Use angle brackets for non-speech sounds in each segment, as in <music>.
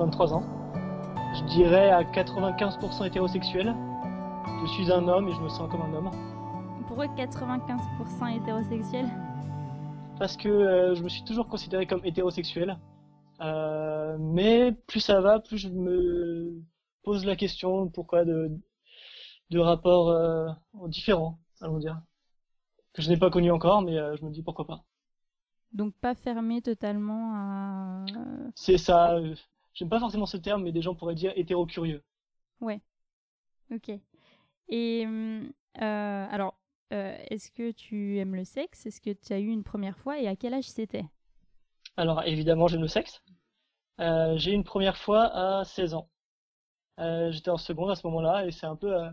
23 ans. Je dirais à 95% hétérosexuel. Je suis un homme et je me sens comme un homme. Pourquoi 95% hétérosexuel? Parce que euh, je me suis toujours considéré comme hétérosexuel. Euh, mais plus ça va, plus je me pose la question pourquoi de, de rapports euh, différents, allons dire. Que je n'ai pas connu encore, mais je me dis pourquoi pas. Donc pas fermé totalement à... C'est ça. Euh, J'aime pas forcément ce terme, mais des gens pourraient dire hétéro-curieux. Ouais. Ok. Et hum, euh, alors, euh, est-ce que tu aimes le sexe? Est-ce que tu as eu une première fois et à quel âge c'était? Alors évidemment, j'aime le sexe. Euh, j'ai eu une première fois à 16 ans. Euh, j'étais en seconde à ce moment-là et c'est un peu, euh,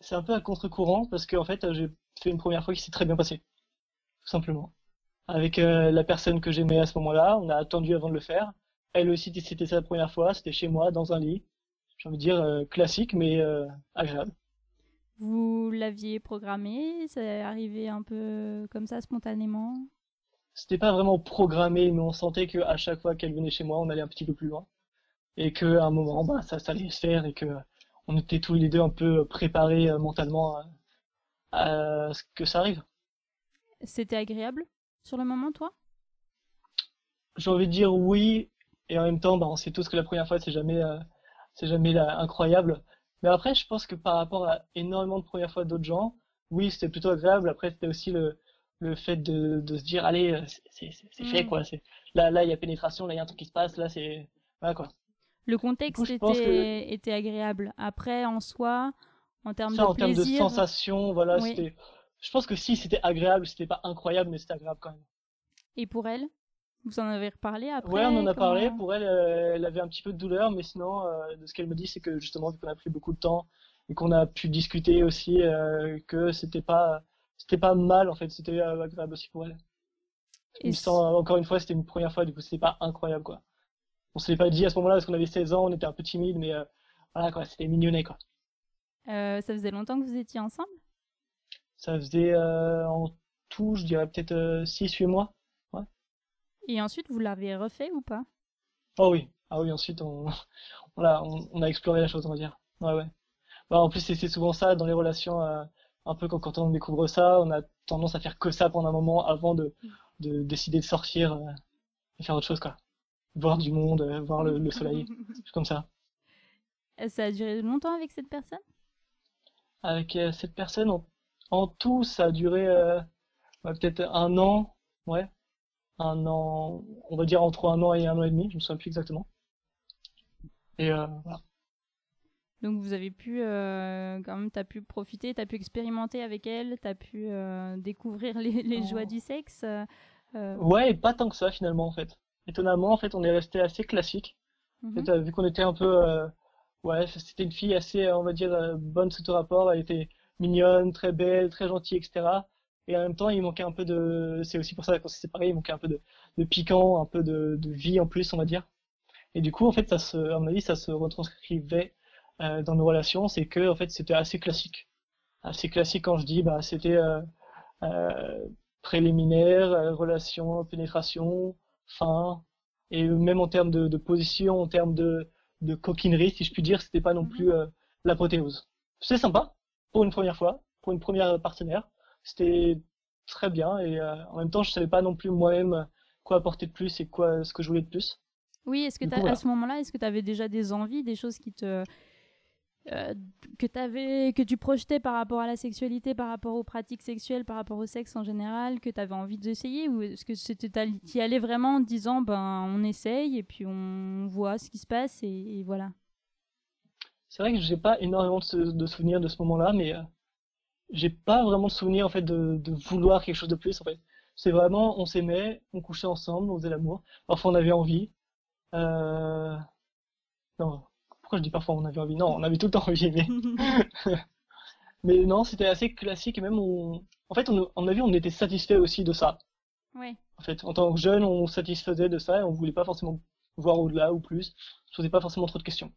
c'est un peu à contre-courant parce qu'en fait, euh, j'ai fait une première fois qui s'est très bien passée, tout simplement. Avec euh, la personne que j'aimais à ce moment-là, on a attendu avant de le faire. Elle aussi, c'était sa première fois, c'était chez moi, dans un lit. J'ai envie de dire euh, classique, mais euh, agréable. Vous l'aviez programmé? C'est arrivé un peu comme ça, spontanément? C'était pas vraiment programmé, mais on sentait que à chaque fois qu'elle venait chez moi, on allait un petit peu plus loin. Et qu'à un moment, bah, ça, ça allait se faire et que on était tous les deux un peu préparés euh, mentalement à, à ce que ça arrive. C'était agréable sur le moment, toi? J'ai envie de dire oui, et en même temps, bah, on sait tous que la première fois, c'est jamais, euh, c'est jamais là, incroyable. Mais après, je pense que par rapport à énormément de premières fois d'autres gens, oui, c'était plutôt agréable. Après, c'était aussi le, le fait de, de se dire, allez, euh, c'est fait, Mm. quoi. Là, là, il y a pénétration, là, il y a un truc qui se passe, là, c'est, voilà, quoi. Le contexte coup, était, était agréable. Après, en soi, en termes Ça, de en termes de sensation, voilà, Oui. c'était, je pense que si, c'était agréable, c'était pas incroyable, mais c'était agréable quand même. Et pour elle? Vous en avez reparlé après Ouais, on en a parlé. Pour elle, euh, elle avait un petit peu de douleur, mais sinon, euh, de ce qu'elle me dit, c'est que justement, vu qu'on a pris beaucoup de temps et qu'on a pu discuter aussi, euh, que c'était pas, c'était pas mal en fait, c'était agréable aussi pour elle. Et me encore une fois, c'était une première fois, du coup, c'était pas incroyable quoi. On se l'est pas dit à ce moment-là parce qu'on avait 16 ans, on était un peu timide, mais voilà quoi, c'était mignonnet quoi. Ça faisait longtemps que vous étiez ensemble? Ça faisait en tout, je dirais peut-être euh, 6-8 mois. Et ensuite, vous l'avez refait ou pas? Oh oui, ah oui, ensuite on, <laughs> on, on a exploré la chose, on va dire. Ouais, ouais. Bah, en plus, c'est souvent ça dans les relations, euh, un peu quand, quand on découvre ça, on a tendance à faire que ça pendant un moment avant de, de décider de sortir euh, et faire autre chose, quoi. Voir du monde, euh, voir le, le soleil, <laughs> comme ça. Euh, Ça a duré longtemps avec cette personne? Avec euh, cette personne, en, en tout, ça a duré euh, ouais, peut-être un an, ouais. Un an, on va dire entre un an et un an et demi, je me souviens plus exactement. Et euh, voilà. Donc vous avez pu, euh, quand même, t'as pu profiter, t'as pu expérimenter avec elle, t'as pu euh, découvrir les, les Oh. joies du sexe. euh, Ouais, pas tant que ça finalement en fait. Étonnamment, en fait, on est resté assez classique. En mhm. fait, euh, vu qu'on était un peu, ouais, c'était une fille assez, on va dire, bonne sous tout rapport. Elle était mignonne, très belle, très gentille, etc. Et en même temps, il manquait un peu de, c'est aussi pour ça qu'on s'est séparés, il manquait un peu de, de piquant, un peu de, de vie en plus, on va dire. Et du coup, en fait, ça se, à mon avis, ça se retranscrivait euh, dans nos relations, c'est que, en fait, c'était assez classique. Assez classique quand je dis, bah, c'était euh, euh, préliminaire, euh, relation, pénétration, fin, et même en termes de, de position, en termes de, de coquinerie, si je puis dire, c'était pas non plus euh, l'apothéose. C'est sympa pour une première fois, pour une première partenaire. C'était très bien et euh, en même temps, je savais pas non plus moi-même quoi apporter de plus et quoi ce que je voulais de plus. Oui, est-ce que coup, voilà. à ce moment-là, est-ce que tu avais déjà des envies, des choses qui te euh, que t'avais que tu projetais par rapport à la sexualité, par rapport aux pratiques sexuelles, par rapport au sexe en général, que tu avais envie d'essayer ou est-ce que c'était t'y allais vraiment en disant ben on essaye et puis on voit ce qui se passe et, et voilà. C'est vrai que j'ai pas énormément de souvenirs de ce moment-là, mais euh, j'ai pas vraiment le souvenir en fait de, de vouloir quelque chose de plus en fait. C'est vraiment, on s'aimait, on couchait ensemble, on faisait l'amour. Parfois on avait envie. Euh... Non, pourquoi je dis parfois on avait envie? Non, on avait tout le temps envie, mais, <laughs> <laughs> mais non, c'était assez classique et même on, en fait, on, on a vu, on était satisfait aussi de ça. Ouais. En fait, en tant que jeune, on satisfaisait de ça et on voulait pas forcément voir au-delà ou plus. On se posait pas forcément trop de questions.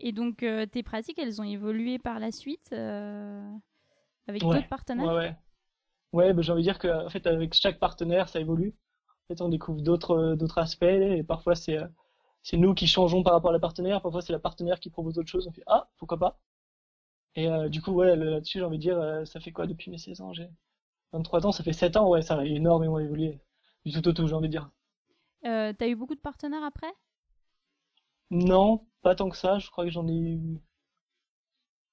Et donc, euh, tes pratiques, elles ont évolué par la suite euh, avec Ouais, d'autres partenaires Ouais, ouais. Ouais, bah, j'ai envie de dire que, en fait, avec chaque partenaire, ça évolue. En fait, on découvre d'autres, euh, d'autres aspects et parfois c'est, euh, c'est nous qui changeons par rapport à la partenaire. Parfois c'est la partenaire qui propose autre chose. On fait, ah, pourquoi pas? Et euh, du coup, ouais, là-dessus, j'ai envie de dire, ça fait quoi depuis mes 16 ans? J'ai 23 ans, ça fait 7 ans, ouais, ça a énormément évolué. Du tout au tout, j'ai envie de dire. Euh, T'as eu beaucoup de partenaires après? Non, pas tant que ça, je crois que j'en ai eu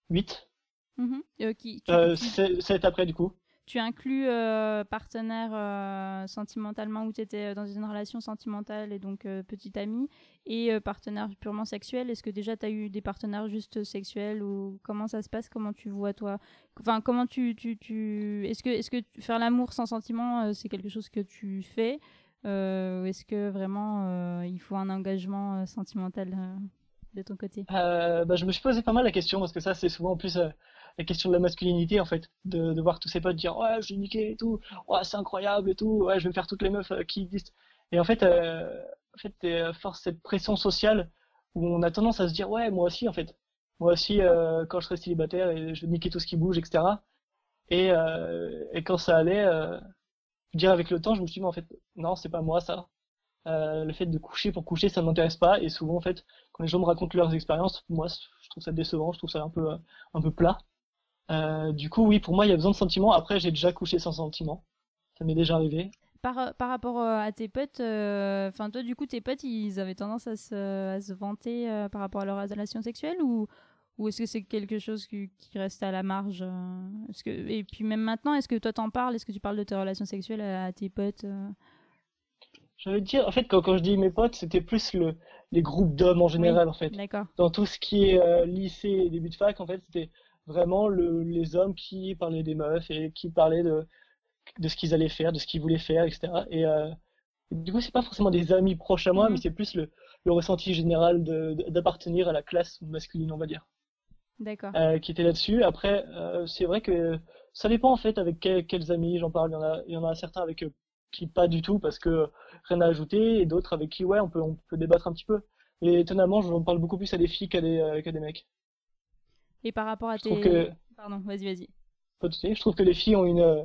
8. Mhm. Euh, qui, tu, Euh, tu- 7 après, du coup. tu inclus euh, partenaire euh, sentimentalement où tu étais dans une relation sentimentale et donc petite amie et partenaire purement sexuel. Est-ce que déjà tu as eu des partenaires juste sexuels ou comment ça se passe? Comment tu vois toi? Enfin, comment tu. tu, tu... Est-ce que, est que faire l'amour sans sentiment, c'est quelque chose que tu fais? Ou Est-ce que vraiment il faut un engagement sentimental de ton côté? Euh, bah, je me suis posé pas mal la question parce que ça, c'est souvent en plus euh, la question de la masculinité en fait, de, voir tous ses potes dire ouais, je l'ai niqué et tout, ouais, c'est incroyable et tout, ouais, je vais faire toutes les meufs euh, qui existent. Et en fait, euh, en fait, euh, force cette pression sociale où on a tendance à se dire ouais, moi aussi en fait, moi aussi euh, quand je serai célibataire et je vais niquer tout ce qui bouge, etc. Et, et quand ça allait, je dire avec le temps, je me suis dit mais en fait non, c'est pas moi ça. Le fait de coucher pour coucher, ça m'intéresse pas. Et souvent en fait quand les gens me racontent leurs expériences, moi, je trouve ça décevant, je trouve ça un peu, un peu plat. Euh, du coup, oui, pour moi, il y a besoin de sentiments. Après, j'ai déjà couché sans sentiments. Ça m'est déjà arrivé. Par, par rapport euh, à tes potes, euh, enfin toi du coup tes potes ils avaient tendance à se, à se vanter euh, par rapport à leur relation sexuelle ou, ou est-ce que c'est quelque chose qui, qui reste à la marge euh, est-ce que, Et puis même maintenant, est-ce que toi t'en parles? Est-ce que tu parles de tes relations sexuelles à, à tes potes euh? J'allais dire, en fait, quand, quand je dis mes potes, c'était plus le, les groupes d'hommes en général, en fait. D'accord. Dans tout ce qui est euh, lycée et début de fac, en fait, c'était vraiment le, les hommes qui parlaient des meufs et qui parlaient de, de ce qu'ils allaient faire, de ce qu'ils voulaient faire, etc. Et, euh, du coup, c'est pas forcément des amis proches à moi, Mhm. mais c'est plus le, le ressenti général d'appartenir à la classe masculine, on va dire. D'accord. euh, qui était là-dessus. Après, euh, c'est vrai que ça dépend en fait avec quel- quels amis j'en parle. Il y en a, il y en a certains avec qui pas du tout parce que rien à ajouter, et d'autres avec qui ouais, on peut, on peut débattre un petit peu. Et étonnamment, j'en parle beaucoup plus à des filles qu'à des, qu'à des mecs. Et par rapport à Je tes... que, Pardon, vas-y, vas-y. je trouve que les filles ont une, euh,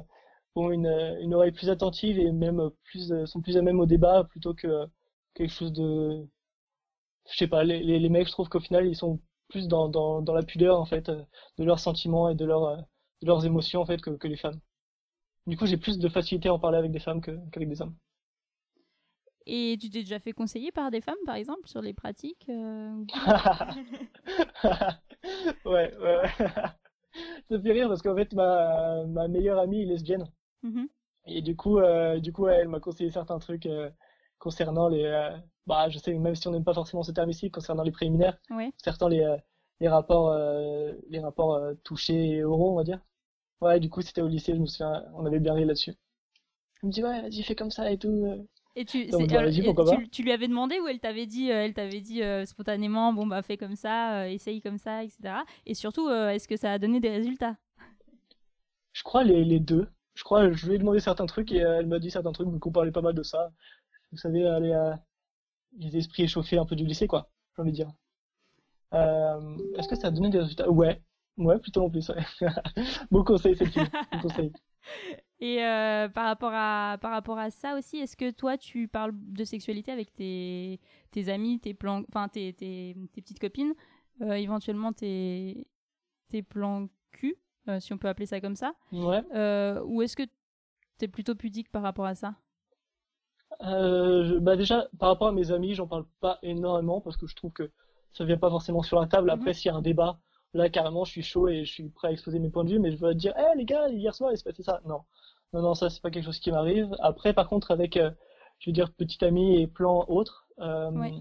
ont une, euh, une oreille plus attentive et même plus, euh, sont plus à même au débat plutôt que quelque chose de, je sais pas, les, les, les mecs, je trouve qu'au final, ils sont plus dans, dans, dans la pudeur, en fait, de leurs sentiments et de, leur, de leurs émotions, en fait, que, que les femmes. Du coup, j'ai plus de facilité à en parler avec des femmes qu'avec des hommes. Et tu t'es déjà fait conseiller par des femmes, par exemple, sur les pratiques euh, ou- <laughs> ouais, ouais. <laughs> Ça fait rire parce qu'en fait, ma, ma meilleure amie est lesbienne. Mhm. Et du coup, euh, du coup, elle m'a conseillé certains trucs euh, concernant les, bah, je sais, même si on n'aime pas forcément ce terme ici, concernant les préliminaires, Ouais. certains les, les rapports, les rapports touchés et oraux, on va dire. Ouais, du coup, c'était au lycée, je me souviens, on avait bien ri là-dessus. Elle me dit, ouais, vas-y, fais comme ça et tout. Euh. Et tu, Donc, c'est- alors, vas-y, et pourquoi tu, tu lui avais demandé ou elle t'avait dit, euh, elle t'avait dit euh, spontanément, bon bah fais comme ça, euh, essaye comme ça, etc. Et surtout, euh, est-ce que ça a donné des résultats? Je crois les, les deux. Je crois, je lui ai demandé certains trucs et euh, elle m'a dit certains trucs, donc on parlait pas mal de ça. Vous savez, les esprits échauffés un peu du lycée, quoi, j'ai envie de dire. Euh, est-ce que ça a donné des résultats? Ouais. Ouais, plutôt en plus, ouais. <laughs> Bon conseil, fille. Bon conseil. <laughs> Et euh, par, rapport à, par rapport à ça aussi, est-ce que toi tu parles de sexualité avec tes, tes amis, tes plans, enfin tes, tes, tes petites copines, euh, éventuellement tes, tes plans cul, euh, si on peut appeler ça comme ça, Ouais. ou est-ce que t'es plutôt pudique par rapport à ça? Je- bah déjà, par rapport à mes amis, j'en parle pas énormément parce que je trouve que ça vient pas forcément sur la table. Après, s'il y a un débat, là, carrément, je suis chaud et je suis prêt à exposer mes points de vue, mais je veux dire, hé, les gars, hier soir, il s'est passé ça. Non. Non, non, ça, c'est pas quelque chose qui m'arrive. Après, par contre, avec, euh, je veux dire, petit ami et plan autre, euh, Ouais.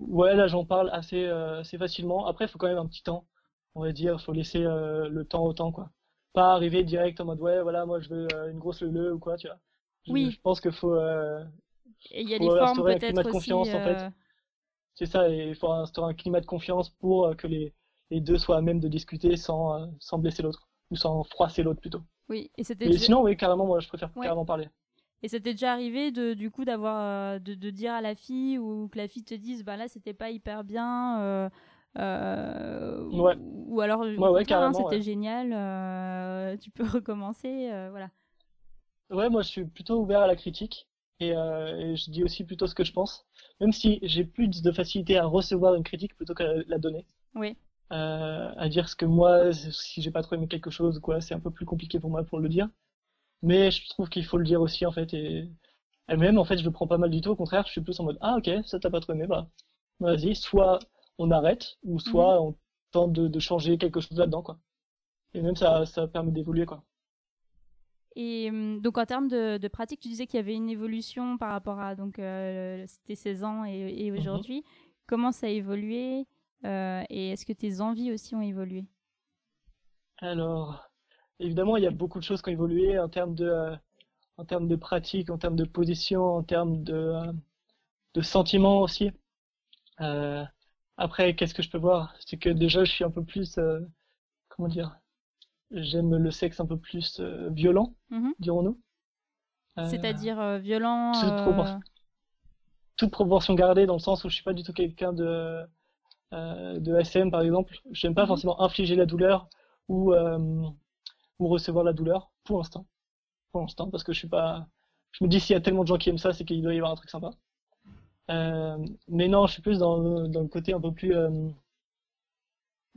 ouais, là, j'en parle assez, euh, assez facilement. Après, il faut quand même un petit temps. On va dire, faut laisser, le temps au temps, quoi. pas arriver direct en mode ouais, voilà, moi je veux une grosse leu ou quoi, tu vois. Je, Oui. Je pense qu'il faut, Et il y a les formes peut-être climat de aussi. confiance, en fait. c'est ça, il faut instaurer un climat de confiance pour que les, les deux soient à même de discuter sans, sans blesser l'autre, ou sans froisser l'autre plutôt. Oui, et c'était Mais sinon, oui, carrément, moi je préfère Ouais. carrément parler. Et c'était déjà arrivé de du coup d'avoir euh, de, de dire à la fille ou que la fille te dise bah là c'était pas hyper bien euh, euh, ou- Ouais. ou, alors ouais, hein, c'était génial euh, tu peux <laughs> recommencer voilà Ouais, moi je suis plutôt ouvert à la critique et, et je dis aussi plutôt ce que je pense, même si j'ai plus de facilité à recevoir une critique plutôt qu'à la donner. oui à dire ce que moi, si j'ai pas trop aimé quelque chose quoi, c'est un peu plus compliqué pour moi pour le dire. Mais je trouve qu'il faut le dire aussi en fait et, et même en fait je le prends pas mal du tout. Au contraire, je suis plus en mode ah ok ça t'as pas trop aimé bah vas-y soit on arrête ou soit on tente de, de changer quelque chose là-dedans quoi. Et même ça ça permet d'évoluer quoi. et hum, donc en termes de, de pratique tu disais qu'il y avait une évolution par rapport à donc euh, c'était 16 ans et, et Mhm. aujourd'hui comment ça a évolué? Euh, et est-ce que tes envies aussi ont évolué? Alors, évidemment, il y a beaucoup de choses qui ont évolué en termes de, euh, en termes de pratique, en termes de position, en termes de, euh, de sentiments aussi. Euh, après, qu'est-ce que je peux voir? C'est que déjà, je suis un peu plus, comment dire, j'aime le sexe un peu plus violent, Mhm. dirons-nous. C'est-à-dire violent toute proportion. toute proportion gardée dans le sens où je suis pas du tout quelqu'un de, de SM par exemple. J'aime pas Mhm. forcément infliger la douleur ou, euh, ou recevoir la douleur pour l'instant. Pour l'instant, parce que je suis pas. Je me dis s'il y a tellement de gens qui aiment ça, c'est qu'il doit y avoir un truc sympa. Euh, mais non, je suis plus dans, dans le côté un peu plus euh,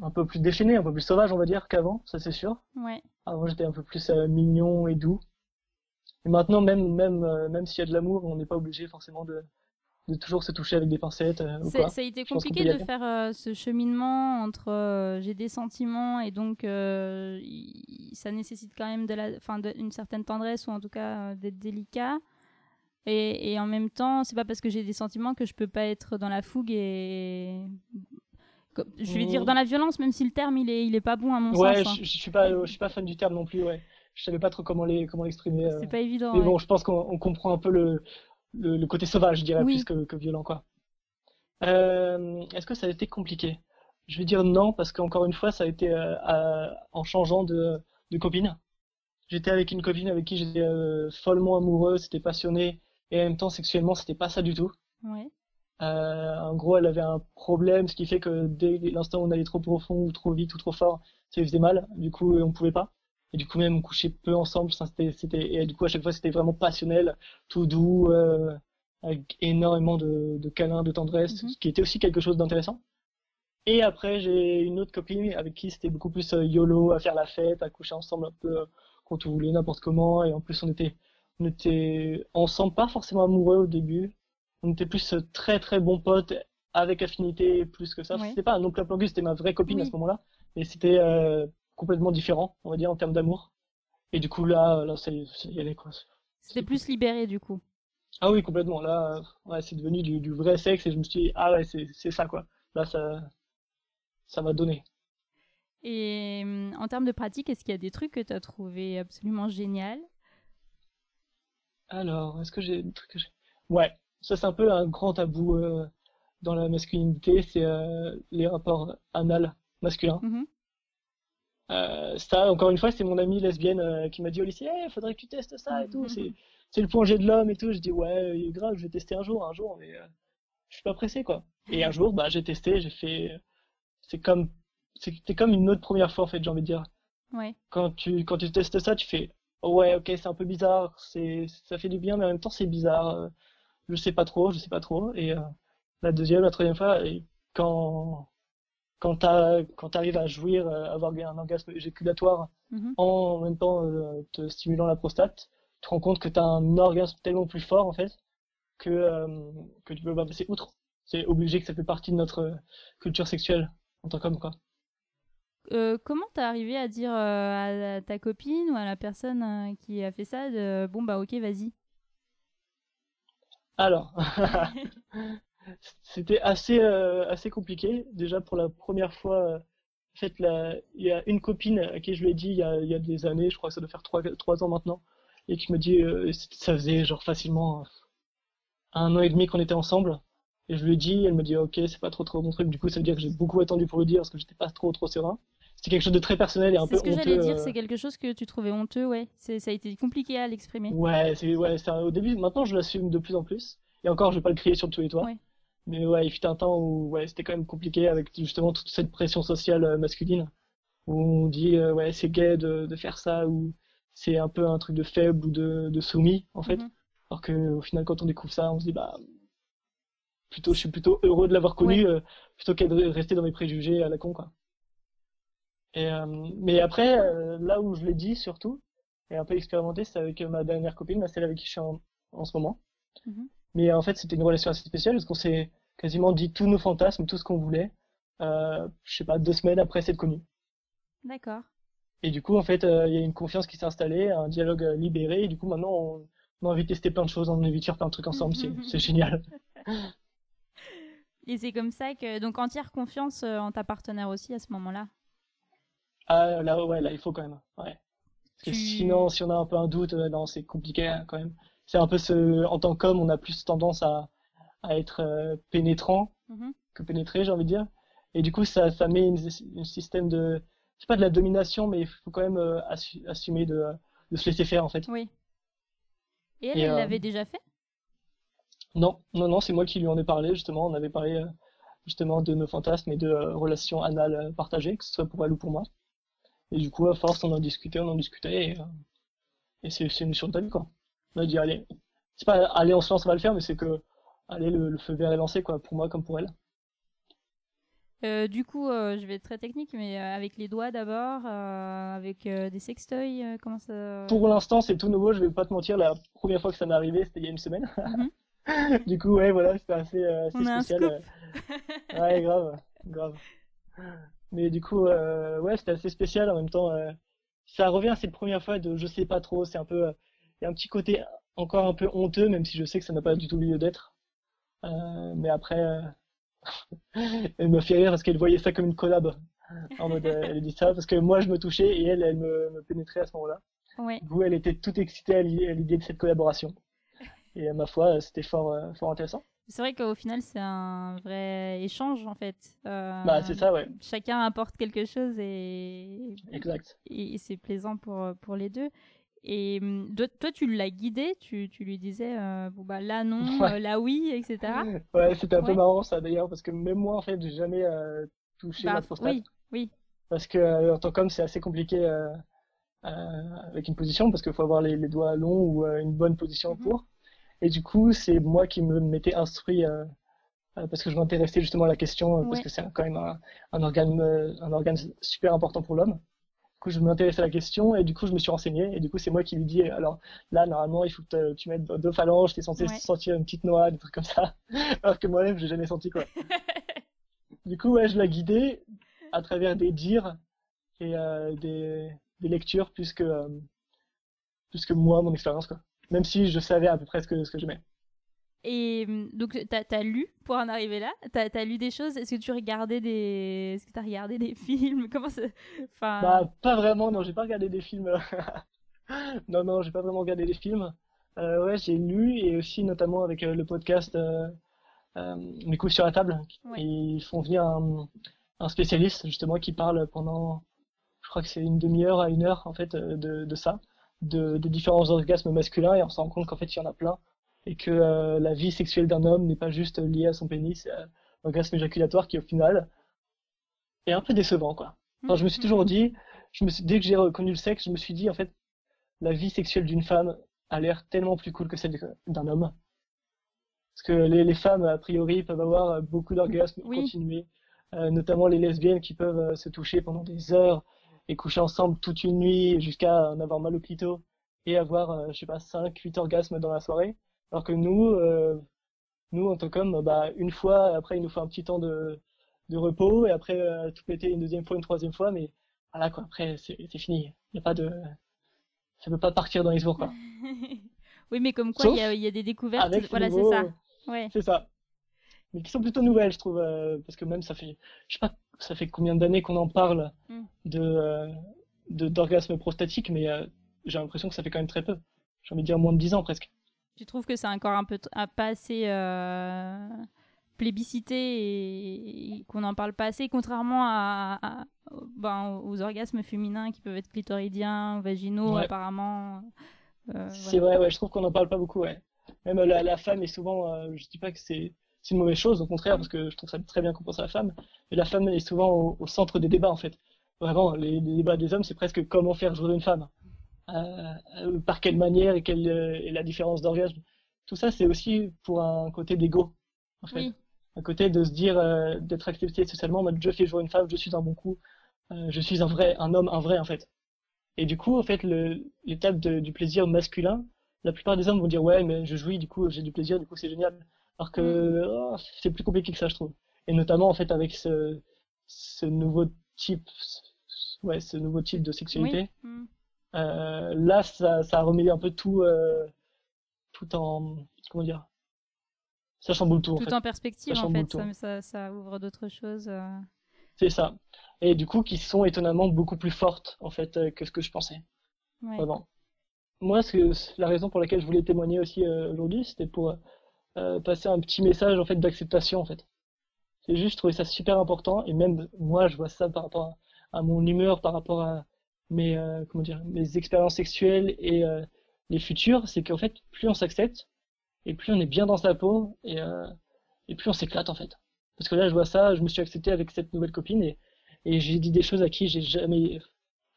un peu plus déchaîné, un peu plus sauvage, on va dire, qu'avant, ça c'est sûr. ouais Avant, j'étais un peu plus euh, mignon et doux. Et maintenant, même, même, euh, même s'il y a de l'amour, on n'est pas obligé forcément de, de toujours se toucher avec des pincettes euh, ou C'est- quoi. ça a été compliqué de faire euh, ce cheminement entre euh, j'ai des sentiments et donc ça nécessite quand même de la, de- une certaine tendresse ou en tout cas d'être délicat. Et, et en même temps, c'est pas parce que j'ai des sentiments que je peux pas être dans la fougue et je vais dire Mm. dans la violence, même si le terme il est, il est pas bon à mon Ouais, sens. hein. je, je suis pas, je suis pas fan du terme non plus, ouais. Je savais pas trop comment les, comment l'exprimer. euh. C'est pas évident. Mais ouais. bon, je pense qu'on on comprend un peu le, le, le côté sauvage, je dirais, Oui. plus que, que violent, quoi. Euh, est-ce que ça a été compliqué? Je vais dire non, parce qu'encore une fois, ça a été euh, à- en changeant de, de copine. J'étais avec une copine avec qui j'étais euh, follement amoureux, c'était passionné, et en même temps, sexuellement, c'était pas ça du tout. Ouais. Euh, en gros, elle avait un problème, ce qui fait que dès l'instant où on allait trop profond ou trop vite ou trop fort, ça lui faisait mal. Du coup, on pouvait pas. Et du coup, même on couchait peu ensemble. Ça, c'était, c'était, et du coup, à chaque fois, c'était vraiment passionnel, tout doux, euh, avec énormément de, de câlins, de tendresse, Mhm. ce qui était aussi quelque chose d'intéressant. Et après, j'ai une autre copine avec qui c'était beaucoup plus euh, YOLO, à faire la fête, à coucher ensemble un peu euh, quand on voulait, n'importe comment. Et en plus, on était, on était ensemble, pas forcément amoureux au début. On était plus euh, très très bons potes, avec affinité plus que ça. Ouais. C'était pas un oncle Plangus, c'était ma vraie copine à Oui. ce moment-là. Mais c'était euh, complètement différent, on va dire, en termes d'amour. Et du coup, là, là, c'est, y aller, quoi. C'était plus libéré du coup. Ah oui, complètement. Là, euh, ouais, c'est devenu du, du vrai sexe et je me suis dit, ah ouais, c'est, ça, quoi. Là, ça, ça m'a donné. Et hum, en termes de pratique, est-ce qu'il y a des trucs que tu as trouvé absolument génial? Alors, est-ce que j'ai des trucs que j'ai... Ouais, ça c'est un peu un grand tabou euh, dans la masculinité, c'est euh, les rapports anal masculins. Mhm. Euh, ça, encore une fois, c'est mon amie lesbienne euh, qui m'a dit au lycée, Eh, faudrait que tu testes ça et tout, c'est, c'est le point G de l'homme et tout. Je dis, ouais, euh, grave, je vais tester un jour, un jour, mais euh, je suis pas pressé, quoi. Et un jour, bah, j'ai testé, j'ai fait, c'est comme, c'était comme une autre première fois, en fait, j'ai envie de dire. Ouais. Quand tu, quand tu testes ça, tu fais, ouais, ok, c'est un peu bizarre, c'est, ça fait du bien, mais en même temps, c'est bizarre. je sais pas trop, je sais pas trop. Et la deuxième, la troisième fois, et quand, quand t'as, quand t'arrives à jouir, euh, avoir un orgasme éjaculatoire Mhm. en même temps euh, te stimulant la prostate, tu te rends compte que t'as un orgasme tellement plus fort, en fait, que, euh, que tu peux pas passer outre. C'est obligé que ça fait partie de notre euh, culture sexuelle en tant qu'homme, quoi. Euh, comment t'es arrivé à dire à ta copine ou à la personne qui a fait ça de bon bah ok vas-y Alors, <laughs> <laughs> c'était assez, euh, assez compliqué. Déjà, pour la première fois, euh, fait, là, il y a une copine à qui je l'ai dit il y a, il y a des années, je crois que ça doit faire trois, trois ans maintenant, et qui me dit, euh, ça faisait genre facilement un an et demi qu'on était ensemble. Et je lui ai dit, elle me dit, ok, c'est pas trop trop mon truc. Du coup, ça veut dire que j'ai beaucoup attendu pour le dire parce que j'étais pas trop trop serein. C'était quelque chose de très personnel et un peu C'est ce que honteux. j'allais dire, c'est quelque chose que tu trouvais honteux, ouais. Ça a été compliqué à l'exprimer. Ouais, c'est ouais, au début. Maintenant, je l'assume de plus en plus. Et encore, je vais pas le crier sur tous les toits. Ouais. Mais ouais, il fut un temps où ouais, c'était quand même compliqué avec justement toute cette pression sociale euh, masculine où on dit euh, ouais, c'est gay de, de faire ça ou c'est un peu un truc de faible ou de, de soumis en fait. Mhm. Alors que au final, quand on découvre ça, on se dit bah plutôt, je suis plutôt heureux de l'avoir connu euh, plutôt qu'à rester dans mes préjugés à la con quoi. Et euh, mais après, là où je l'ai dit surtout et un peu expérimenté, c'est avec ma dernière copine, celle avec qui je suis en, en ce moment. Mhm. Mais en fait, c'était une relation assez spéciale parce qu'on s'est quasiment dit tous nos fantasmes, tout ce qu'on voulait. Euh, je sais pas, deux semaines après s'être connus. D'accord. Et du coup, en fait, euh, il y a une confiance qui s'est installée, un dialogue euh, libéré. Et du coup, maintenant, on, on a envie de tester plein de choses, on a envie de faire plein de trucs ensemble. C'est, <laughs> génial. Et c'est comme ça que. Donc, entière confiance euh, en ta partenaire aussi à ce moment-là? Ah, là, ouais, là, il faut quand même. Ouais. Parce que sinon, si on a un peu un doute, euh, non, c'est compliqué hein, quand même. C'est un peu ce, en tant qu'homme, on a plus tendance à, à être euh, pénétrant Mhm. que pénétré, j'ai envie de dire. Et du coup, ça, ça met une, un système de, c'est pas de la domination, mais il faut quand même euh, assu- assumer de, de se laisser faire en fait. Oui. Et elle, elle euh, l'avait déjà fait? Non, non, non, c'est moi qui lui en ai parlé justement. On avait parlé euh, justement de nos fantasmes et de euh, relations anales partagées, que ce soit pour elle ou pour moi. Et du coup, à force, on en discutait, on en discutait, et, euh, et c'est c'est une ta vie, quoi. On a dit, allez, c'est pas, allez, on se lance, on va le faire, mais c'est que, allez, le, le feu vert est lancé, quoi, pour moi comme pour elle. Euh, du coup, euh, je vais être très technique, mais euh, avec les doigts d'abord, euh, avec des sextoys, comment ça Pour l'instant, c'est tout nouveau, je vais pas te mentir, la première fois que ça m'est arrivé, c'était il y a une semaine. Mhm. <laughs> Du coup, ouais, voilà, c'était assez, assez On a un spécial. euh. Ouais, grave, grave. Mais du coup, ouais, c'était assez spécial en même temps. ça revient, c'est la première fois de je sais pas trop, c'est un peu, il y a un petit côté encore un peu honteux, même si je sais que ça n'a pas du tout lieu d'être. Euh, mais après, euh, <laughs> elle me fait rire parce qu'elle voyait ça comme une collab. En mode, euh, elle dit ça parce que moi je me touchais et elle, elle me, me pénétrait à ce moment-là. Ouais. Du coup, elle était toute excitée à l'i- à l'idée de cette collaboration. Et à ma foi, c'était fort, fort intéressant. C'est vrai qu'au final, c'est un vrai échange en fait. Euh, Bah, c'est ça, ouais. Chacun apporte quelque chose et, Exact. et c'est plaisant pour, pour les deux. Et hum, toi, tu l'as guidé, tu, tu lui disais, euh, bon, bah, là non, Ouais. euh, là oui, etc. Ouais, c'était un peu marrant ça d'ailleurs, parce que même moi en fait, j'ai jamais euh, touché Bah, ma prostate. oui, oui. Parce que euh, en tant qu'homme, c'est assez compliqué avec une position, parce qu'il faut avoir les, les doigts longs ou une bonne position Mhm. pour. Et du coup, c'est moi qui me m'étais instruit, parce que je m'intéressais justement à la question, parce que c'est quand même un, un organe, un organe super important pour l'homme. Du coup, je m'intéressais à la question et du coup, je me suis renseigné. Et du coup, c'est moi qui lui dis, alors là, normalement, il faut que tu mettes deux phalanges, t'es censé Ouais. sentir une petite noix, des trucs comme ça. <laughs> Alors que moi-même, j'ai jamais senti quoi. <laughs> Du coup, ouais, je l'ai guidé à travers des dires et euh, des, des lectures plus que, euh, plus que moi, mon expérience, quoi. Même si je savais à peu près ce que, ce que j'aimais. Et hum, donc, t'as as lu pour en arriver là? T'as as lu des choses? Est-ce que tu regardais des... Est-ce que t'as regardé des <laughs> films? Comment ça... Enfin... Bah, pas vraiment, non, j'ai pas regardé des films. <laughs> non, non, j'ai pas vraiment regardé des films. Euh, ouais, j'ai lu et aussi notamment avec euh, le podcast euh, euh, Mes couilles sur la table. Ouais. Ils font venir un, un spécialiste justement qui parle pendant, je crois que c'est une demi-heure à une heure en fait euh, de, de ça, de, des différents orgasmes masculins et on se rend compte qu'en fait il y en a plein et que euh, la vie sexuelle d'un homme n'est pas juste liée à son pénis, à l'orgasme éjaculatoire qui au final est un peu décevant quoi. Enfin, je me suis toujours dit, je me suis, dès que j'ai reconnu le sexe, je me suis dit, en fait, la vie sexuelle d'une femme a l'air tellement plus cool que celle d'un homme. Parce que les, les femmes, a priori, peuvent avoir euh, beaucoup d'orgasmes Oui. continués, euh, notamment les lesbiennes qui peuvent euh, se toucher pendant des heures et coucher ensemble toute une nuit jusqu'à en avoir mal au clito et avoir, euh, je sais pas, 5, 8 orgasmes dans la soirée. Alors que nous, euh, nous, en tant qu'hommes, bah, une fois, après, il nous faut un petit temps de, de repos et après euh, tout péter une deuxième fois, une troisième fois, mais voilà quoi, après c'est fini. Il y a pas de. Ça peut pas partir dans les jours quoi. <laughs> oui, mais comme quoi, il y, a- il y a des découvertes. Avec voilà, c'est ça. Ouais. C'est ça. Mais qui sont plutôt nouvelles, je trouve, euh, parce que même ça fait. Je sais pas, ça fait combien d'années qu'on en parle Mm. de, euh, d'orgasme prostatique, mais euh, j'ai l'impression que ça fait quand même très peu. J'ai envie de dire moins de 10 ans presque. Tu trouves que c'est encore un peu pas assez euh, plébiscité et, et qu'on n'en parle pas assez, contrairement à, à- ben, aux orgasmes féminins qui peuvent être clitoridiens, vaginaux, Ouais. apparemment. Euh, C'est voilà. vrai, ouais, je trouve qu'on n'en parle pas beaucoup, ouais. Même euh, la, la femme est souvent, euh, je dis pas que c'est c'est une mauvaise chose, au contraire, parce que je trouve ça très bien qu'on pense à la femme, mais la femme est souvent au, au centre des débats, en fait. Vraiment, les, les débats des hommes, c'est presque comment faire jouer une femme. Euh, euh, par quelle manière et quelle euh, est la différence d'orgasme. Tout ça, c'est aussi pour un côté d'ego, en fait. Oui. Un côté de se dire, d'être accepté socialement, en mode, je fais jouer une femme, je suis un bon coup, je suis un vrai, un homme, un vrai, en fait. Et du coup, en fait, l'étape du plaisir masculin, la plupart des hommes vont dire ouais mais je jouis du coup j'ai du plaisir du coup c'est génial alors que oh, c'est plus compliqué que ça je trouve et notamment en fait avec ce, ce nouveau type ouais ce nouveau type de sexualité Oui. Euh, là ça, ça a remis un peu tout euh, tout en comment dire ça chamboule tout en Tout fait en perspective, Ça en fait, ça, ça, ça ouvre d'autres choses. euh. c'est ça et du coup qui sont étonnamment beaucoup plus fortes en fait que ce que je pensais Ouais. Vraiment. Moi, la raison pour laquelle je voulais témoigner aussi euh, aujourd'hui, c'était pour passer un petit message en fait d'acceptation en fait. C'est juste, je trouvais ça super important et même moi, je vois ça par rapport à, à mon humeur, par rapport à mes euh, comment dire, mes expériences sexuelles et euh, les futures, c'est qu'en fait, plus on s'accepte et plus on est bien dans sa peau et euh, et plus on s'éclate en fait. Parce que là, je vois ça, je me suis accepté avec cette nouvelle copine et et j'ai dit des choses à qui j'ai jamais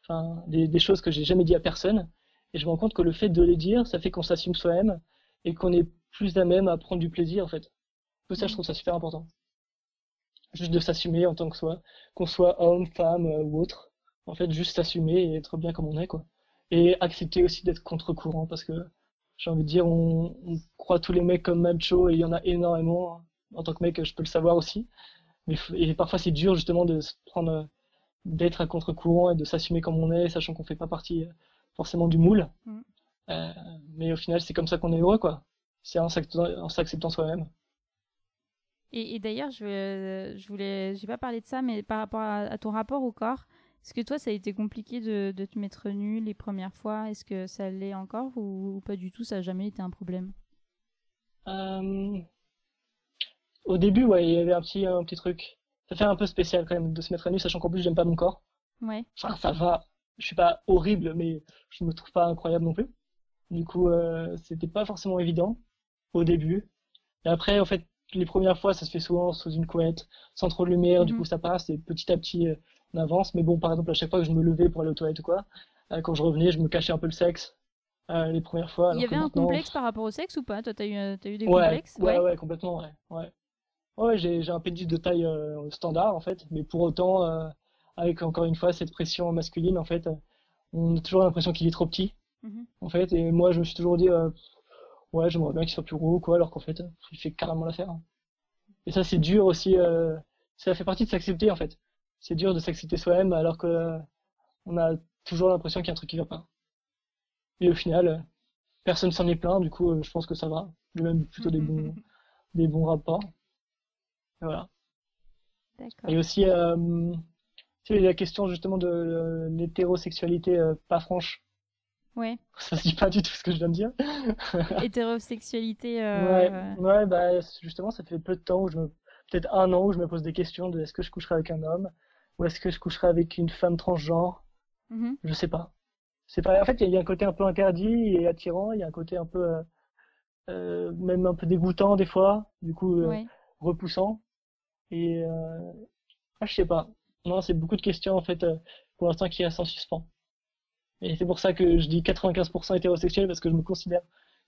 enfin des, des choses que j'ai jamais dit à personne. Et je me rends compte que le fait de les dire ça fait qu'on s'assume soi-même et qu'on est plus à même à prendre du plaisir en fait. Tout ça je trouve ça super important. Juste de s'assumer en tant que soi qu'on soit homme femme euh, ou autre en fait juste s'assumer et être bien comme on est quoi et accepter aussi d'être contre-courant parce que j'ai envie de dire on, on croit tous les mecs comme macho et il y en a énormément en tant que mec je peux le savoir aussi mais et parfois c'est dur justement de se prendre euh, d'être à contre-courant et de s'assumer comme on est, sachant qu'on fait pas partie euh, forcément du moule. Mm. Euh, mais au final, c'est comme ça qu'on est heureux, quoi. C'est en s'acceptant soi-même. Et, et d'ailleurs, je, je voulais, j'ai pas parlé de ça, mais par rapport à, à ton rapport au corps, est-ce que toi, ça a été compliqué de, de te mettre nu les premières fois? Est-ce que ça l'est encore ou, ou pas du tout? Ça a jamais été un problème? Euh, Au début, ouais, il y avait un petit, un petit truc. Ça fait un peu spécial quand même de se mettre à nu, sachant qu'en plus, j'aime pas mon corps. Ouais. Enfin, ça va. Je suis pas horrible, mais je me trouve pas incroyable non plus. Du coup, euh, c'était pas forcément évident au début. Et après, en fait, les premières fois, ça se fait souvent sous une couette, sans trop de lumière. Du Mhm. coup, ça passe et petit à petit, avance. Mais bon, par exemple, à chaque fois que je me levais pour aller aux toilettes ou quoi, euh, quand je revenais, je me cachais un peu le sexe euh, les premières fois. Il y avait un complexe par rapport au sexe ou pas? Toi, t'as eu, euh, eu des Ouais, complexes? ouais, ouais, complètement, ouais, ouais. Ouais, j'ai, un pénis de taille euh, standard, en fait, mais pour autant, euh, avec encore une fois cette pression masculine, en fait, on a toujours l'impression qu'il est trop petit, Mhm. en fait, et moi, je me suis toujours dit, ouais, j'aimerais bien qu'il soit plus gros, quoi, alors qu'en fait, il fait carrément l'affaire. hein. Et ça, c'est dur aussi, ça fait partie de s'accepter, en fait. C'est dur de s'accepter soi-même, alors que euh, on a toujours l'impression qu'il y a un truc qui va pas. Et au final, euh, personne s'en est plaint, du coup, euh, je pense que ça va. J'ai même plutôt des bons, <laughs> des bons rapports. Et voilà. D'accord. Et aussi, euh, tu sais, la question justement de l'hétérosexualité euh, pas franche. Ouais. <laughs> Ça se dit pas du tout ce que je viens de dire. <laughs> Hétérosexualité. euh, Ouais, ouais, bah justement, ça fait peu de temps peut-être un an où je me pose des questions de est-ce que je coucherai avec un homme? Ou est-ce que je coucherai avec une femme transgenre? mhm. Je sais pas. C'est pas. En fait, il y a un côté un peu interdit et attirant. Il y a un côté un peu, euh, euh, même un peu dégoûtant des fois. Du coup, euh, repoussant. Et ah, je sais pas. Non, c'est beaucoup de questions en fait pour l'instant qui restent en suspens. Et c'est pour ça que je dis 95% hétérosexuel parce que je me considère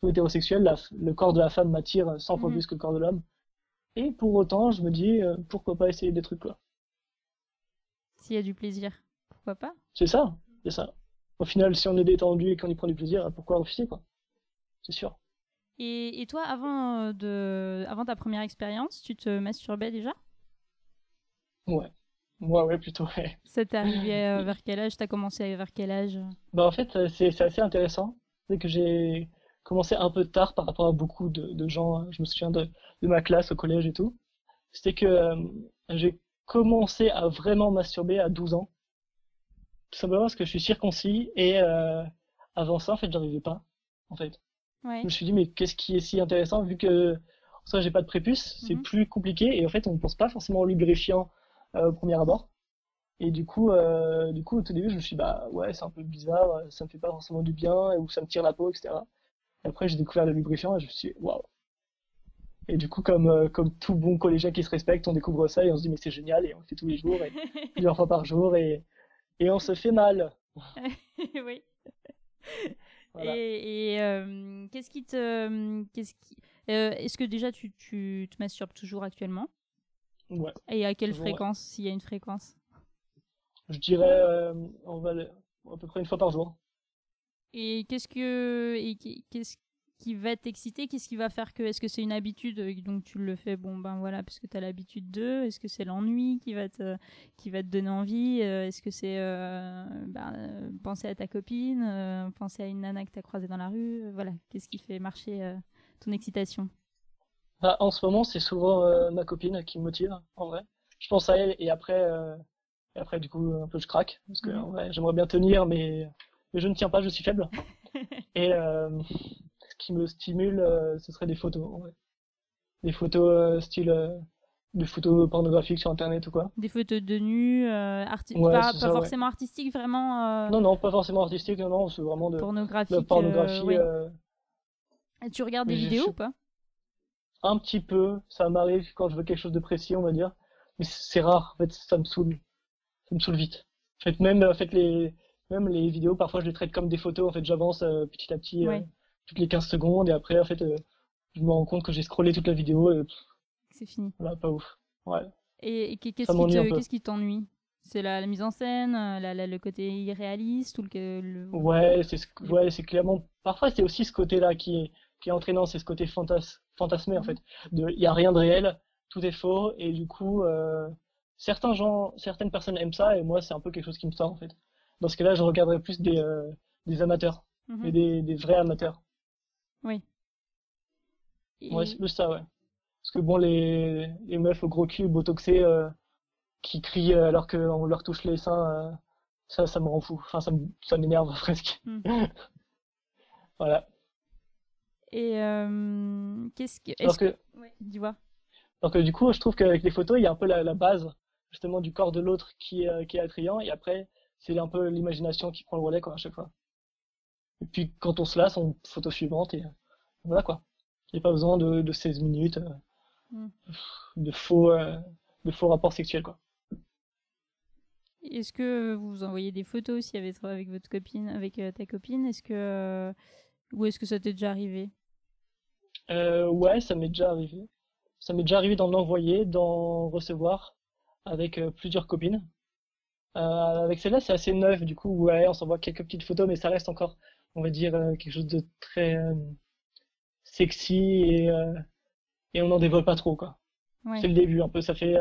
hétérosexuel. La- le corps de la femme m'attire 100 fois Mhm. plus que le corps de l'homme. Et pour autant, je me dis euh, pourquoi pas essayer des trucs quoi. S'il y a du plaisir, pourquoi pas? C'est ça, c'est ça. Au final, si on est détendu et qu'on y prend du plaisir, pourquoi refuser quoi? C'est sûr. et, et toi, avant, euh, de... avant ta première expérience, tu te masturbais déjà? Ouais. Moi, ouais, plutôt. Ouais. Ça t'est arrivé euh, <laughs> vers quel âge? T'as commencé vers quel âge? Bah en fait, euh, c'est assez intéressant. C'est que j'ai commencé un peu tard par rapport à beaucoup de, de gens. hein. Je me souviens de, de ma classe au collège et tout. C'était que euh, j'ai commencé à vraiment masturber à 12 ans. Tout simplement parce que je suis circoncis et euh, avant ça, en fait, j'arrivais pas. En fait, Ouais. je me suis dit mais qu'est-ce qui est si intéressant vu que ça j'ai pas de prépuce, c'est Mhm. plus compliqué et en fait on pense pas forcément au lubrifiant euh, au premier abord. Et du coup, euh, du coup, au tout début, je me suis dit, bah ouais, c'est un peu bizarre, ça me fait pas forcément du bien, ou ça me tire la peau, etc. Et après, j'ai découvert le lubrifiant et je me suis dit, waouh. Et du coup, comme, euh, comme tout bon collégien qui se respecte, on découvre ça et on se dit, mais c'est génial, et on le fait tous les jours, et <laughs> plusieurs fois par jour, et, et on se fait mal. <laughs> oui. Voilà. Et, et, euh, qu'est-ce qui te. Qu'est-ce qui... euh, Est-ce que déjà tu, tu te masturbes toujours actuellement? Ouais. Et à quelle Toujours, fréquence, s'il y a une fréquence? Je dirais, on va à peu près une fois par jour. Et qu'est-ce que. Et qu'est-ce qui va t'exciter Qu'est-ce qui va faire que. Est-ce que c'est une habitude euh, donc tu le fais, bon ben voilà, parce que tu as l'habitude de Est-ce que c'est l'ennui qui, va te, qui va te donner envie Euh, Est-ce que c'est euh, ben, euh, penser à ta copine euh, Penser à une nana que tu as croisée dans la rue Voilà, qu'est-ce qui fait marcher euh, ton excitation? Bah, en ce moment, c'est souvent ma copine qui me motive, en vrai. Je pense à elle et après, et après du coup, un peu je craque parce que Mhm. en vrai, j'aimerais bien tenir, mais, mais je ne tiens pas, je suis faible. <laughs> Et qui me stimule, euh, ce serait des photos, en vrai. Des photos euh, style, euh, des photos pornographiques sur Internet ou quoi. Des photos de nu, euh, arti- Ouais, pas, ça, ouais. forcément artistiques, vraiment Non, non, pas forcément artistique, non, non, c'est vraiment de, pornographie. ouais. Et Tu regardes des vidéos je- ou pas? Un petit peu, ça m'arrive quand je veux quelque chose de précis, on va dire. Mais c'est rare, en fait, ça me saoule. Ça me saoule vite. En fait, même, en fait, les, même les vidéos, parfois, je les traite comme des photos. En fait, j'avance petit à petit. Toutes les 15 secondes, et après, en fait, euh, je me rends compte que j'ai scrollé toute la vidéo, et C'est fini. voilà, pas ouf. Ouais. Et, et qu'est- qu'est-ce qui t'ennuie? C'est la, la mise en scène, euh, la- la- le côté irréaliste ou le, le- Ouais, c'est ce- ouais, c'est clairement. Parfois, c'est aussi ce côté-là qui est, qui est entraînant, c'est ce côté fantas, fantasmé, en fait. Il y a rien de réel, tout est faux, et du coup, euh, certains gens, certaines personnes aiment ça, et moi, c'est un peu quelque chose qui me sort, en fait. Dans ce cas-là, je regarderais plus des, euh, des amateurs, Mhm. des, des vrais amateurs. Et- Ouais, c'est plus ça, ouais. Parce que bon, les, les meufs au gros cul, botoxés, euh, qui crient euh, alors qu'on leur touche les seins, euh, ça, ça me rend fou. Enfin, ça m'énerve <laughs> presque. Mm. <laughs> Voilà. Et euh, qu'est-ce que. Alors Est-ce que, Ouais, dis-moi. donc, euh, du coup, je trouve qu'avec les photos, il y a un peu la, la base, justement, du corps de l'autre qui, qui est attrayant, et après, c'est un peu l'imagination qui prend le relais, quoi, à chaque fois. Et puis, quand on se lasse, on photo suivante, et voilà, quoi. Il n'y a pas besoin de, de 16 minutes, euh, Mm. de faux, euh, de faux rapports sexuels, quoi. Est-ce que vous envoyez des photos aussi avec, avec votre copine, avec euh, ta copine? Est-ce que. Ou est-ce que ça t'est déjà arrivé? Euh, ouais, ça m'est déjà arrivé. Ça m'est déjà arrivé d'en envoyer, d'en recevoir avec euh, plusieurs copines. Euh, avec celle-là, c'est assez neuf, du coup, ouais, on s'envoie quelques petites photos, mais ça reste encore, on va dire, euh, quelque chose de très euh, sexy et, euh, et on n'en dévoile pas trop, quoi. Ouais. C'est le début, un peu. Ça fait,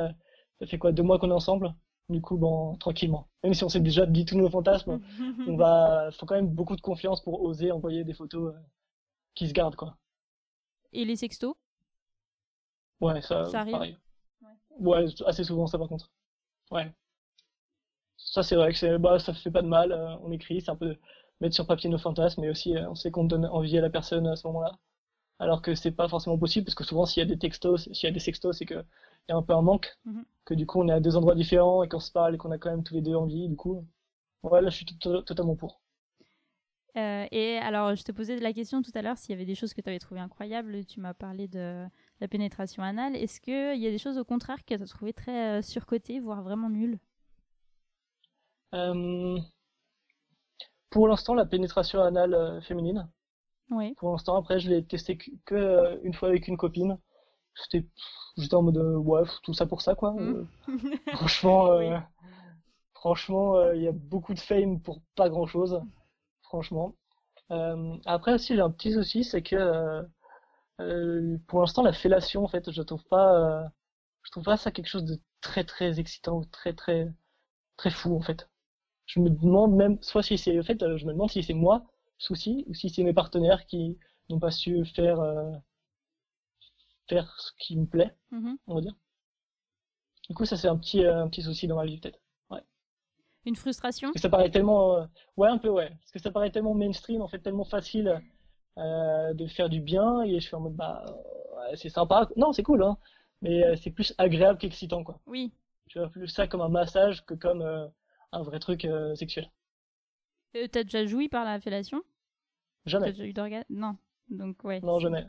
ça fait quoi, deux mois qu'on est ensemble? Du coup, bon, tranquillement. Même si on s'est déjà dit tous nos fantasmes, <laughs> on va, faut quand même beaucoup de confiance pour oser envoyer des photos euh, qui se gardent, quoi. Et les sextos? Ouais, ça, Ça arrive? pareil. Ouais, assez souvent ça par contre. Ouais. Ça c'est vrai que bah, ça fait pas de mal, euh, on écrit, c'est un peu mettre sur papier nos fantasmes, mais aussi euh, on sait qu'on donne envie à la personne à ce moment-là. Alors que c'est pas forcément possible, parce que souvent s'il y a des textos, s'il y a des sextos, c'est que il y a un peu un manque, Mhm. que du coup on est à deux endroits différents et qu'on se parle et qu'on a quand même tous les deux envie, du coup. Ouais, là je suis to- totalement pour. Euh, et alors, je te posais la question tout à l'heure s'il y avait des choses que tu avais trouvées incroyables. Tu m'as parlé de la pénétration anale. Est-ce qu'il y a des choses au contraire que tu as trouvées très euh, surcotées, voire vraiment nulles? Euh, pour l'instant, la pénétration anale euh, féminine. Oui. Pour l'instant, après, je l'ai testé que, que, euh, une fois avec une copine. C'était, j'étais en mode, euh, ouais, tout ça pour ça, quoi. Mm. <laughs> Franchement, Oui. franchement, il y a beaucoup de fame pour pas grand-chose. Franchement. Euh, après aussi, j'ai un petit souci, c'est que euh, pour l'instant, la fellation, en fait, je trouve pas, euh, je trouve pas ça quelque chose de très très excitant ou très très très fou, en fait. Je me demande même, soit si c'est, en fait, euh, je me demande si c'est moi souci ou si c'est mes partenaires qui n'ont pas su faire euh, faire ce qui me plaît, Mhm. on va dire. Du coup, ça c'est un petit, euh, un petit souci dans ma vie peut-être. Une frustration? Parce que ça paraît tellement, euh, ouais un peu ouais, parce que ça paraît tellement mainstream, en fait tellement facile de faire du bien et je suis en mode bah ouais, c'est sympa, non c'est cool hein, mais c'est plus agréable qu'excitant quoi. Oui. Tu vois plus ça comme un massage que comme un vrai truc euh, sexuel. Euh, T'as déjà joui par la fellation? T'as Jamais. déjà eu d'orgasme Non. Donc, ouais. Non jamais.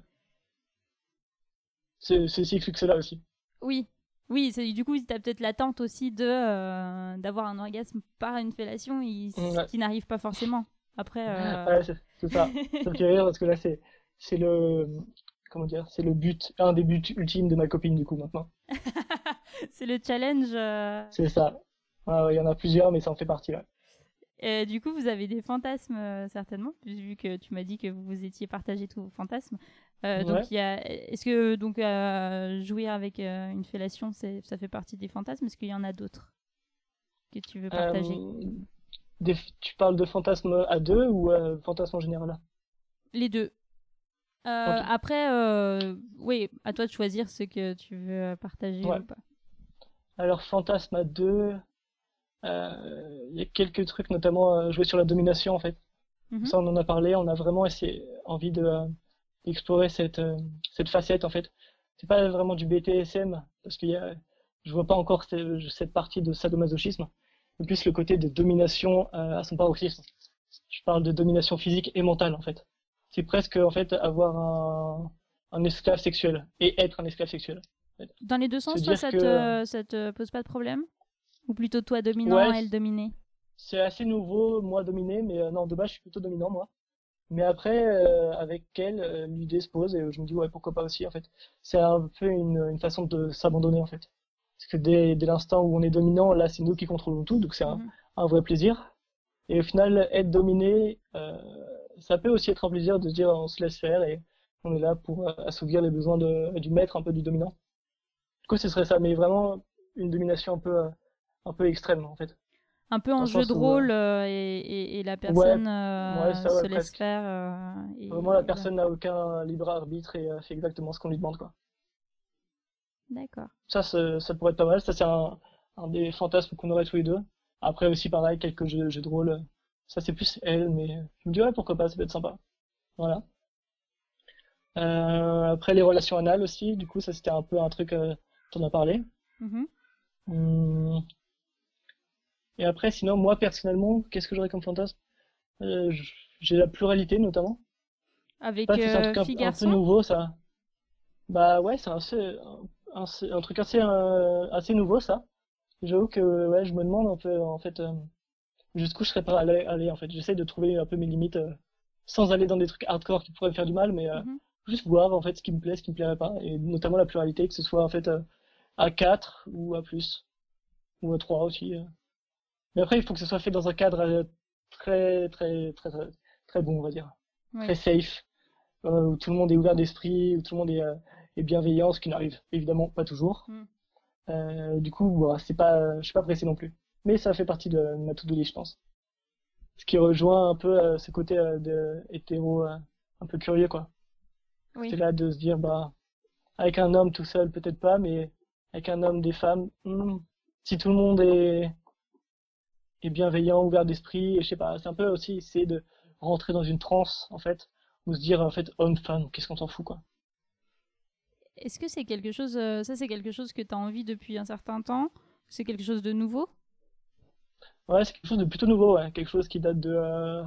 C'est c'est si exclu que cela aussi. Oui. Oui, du coup, t'as peut-être l'attente aussi de euh, d'avoir un orgasme par une fellation Ouais. qui n'arrive pas forcément. Après, euh, Ouais, c'est c'est ça. <laughs> Ça me fait rire parce que là, c'est, c'est le, comment dire, c'est le but, un des buts ultimes de ma copine, du coup, maintenant. <laughs> c'est le challenge. euh, C'est ça. Il y en a plusieurs, mais ça en fait partie, ouais. Et du coup, vous avez des fantasmes euh, certainement, vu que tu m'as dit que vous étiez partagé tous vos fantasmes. Euh, Ouais. Donc, il y a... est-ce que donc euh, jouir avec euh, une fellation, c'est... ça fait partie des fantasmes? Est-ce qu'il y en a d'autres que tu veux partager? Euh, des- tu parles de fantasme à deux ou euh, fantasme en général? Les deux. Euh. Après, euh, oui, à toi de choisir ce que tu veux euh, partager Ouais. ou pas. Alors, fantasme à deux, euh, il y a quelques trucs, notamment euh, jouer sur la domination, en fait. Mhm. Ça, on en a parlé, on a vraiment essayé, envie de, euh, d'explorer cette, euh, cette facette, en fait. C'est pas vraiment du BTSM, parce qu'il y a, je vois pas encore ce- cette partie de sadomasochisme, mais plus le côté de domination euh, à son paroxysme. Je parle de domination physique et mentale, en fait. C'est presque, en fait, avoir un, un esclave sexuel, et être un esclave sexuel. Dans les deux sens, toi, ça que- te, ça te pose pas de problème? Ou plutôt toi dominant, Ouais, elle dominée C'est assez nouveau, moi dominé, mais euh, non, de base, je suis plutôt dominant, moi. Mais après, euh, avec elle, euh, l'idée se pose et je me dis, ouais, pourquoi pas aussi, en fait. C'est un peu une, une façon de s'abandonner, en fait. Parce que dès, dès l'instant où on est dominant, là, c'est nous qui contrôlons tout, donc c'est un, Mhm. un vrai plaisir. Et au final, être dominé, euh, ça peut aussi être un plaisir de se dire, on se laisse faire et on est là pour assouvir les besoins de, du maître, un peu du dominant. Du coup, ce serait ça, mais vraiment une domination un peu, un peu extrême, en fait. Un peu en Dans jeu de où, rôle euh, et, et- et la personne euh, ouais, ça, ouais, se laisse presque. faire. euh, et- Vraiment, la personne n'a aucun libre arbitre et euh, fait exactement ce qu'on lui demande, quoi. D'accord. Ça, ça pourrait être pas mal. Ça, c'est un, un des fantasmes qu'on aurait tous les deux. Après aussi, pareil, quelques jeux, jeux de rôle. Ça, c'est plus elle, mais je me dis, ouais, pourquoi pas, ça peut être sympa. Voilà. Euh, après, les relations anales aussi, du coup, ça, c'était un peu un truc, euh, dont on a parlé. Mhm. Hum. Et après, sinon, moi, personnellement, qu'est-ce que j'aurais comme fantasme? Euh, j'ai la pluralité, notamment. Avec c'est un euh, truc un, peu nouveau, ça. Bah ouais, c'est un, truc assez, euh, assez nouveau, ça. J'avoue que ouais, je me demande un peu, en fait, jusqu'où je serais prêt à aller, aller, en fait. J'essaie de trouver un peu mes limites, sans aller dans des trucs hardcore qui pourraient me faire du mal, mais euh, Mhm. juste voir, en fait, ce qui me plaît, ce qui me plairait pas, et notamment la pluralité, que ce soit, en fait, euh, à 4 ou à plus, ou à 3 aussi. euh. Mais après, il faut que ce soit fait dans un cadre euh, très, très, très, très, très bon, on va dire très safe, euh, où tout le monde est ouvert d'esprit, où tout le monde est, euh, est bienveillant, ce qui n'arrive évidemment pas toujours. Mm. Euh, du coup, voilà, c'est pas, je suis pas pressé non plus. Mais ça fait partie de ma to-do list, je pense. Ce qui rejoint un peu euh, ce côté euh, de hétéro euh, un peu curieux, quoi. Oui. C'est là de se dire, bah, avec un homme tout seul, peut-être pas, mais avec un homme, des femmes, hmm, si tout le monde est, bienveillant, ouvert d'esprit, et je sais pas, c'est un peu aussi essayer de rentrer dans une transe, en fait, ou se dire, en fait, homme-femme, qu'est-ce qu'on s'en fout, quoi. Est-ce que c'est quelque chose, euh, ça c'est quelque chose que tu as envie depuis un certain temps? C'est quelque chose de nouveau? Ouais, c'est quelque chose de plutôt nouveau, ouais, quelque chose qui date de, euh,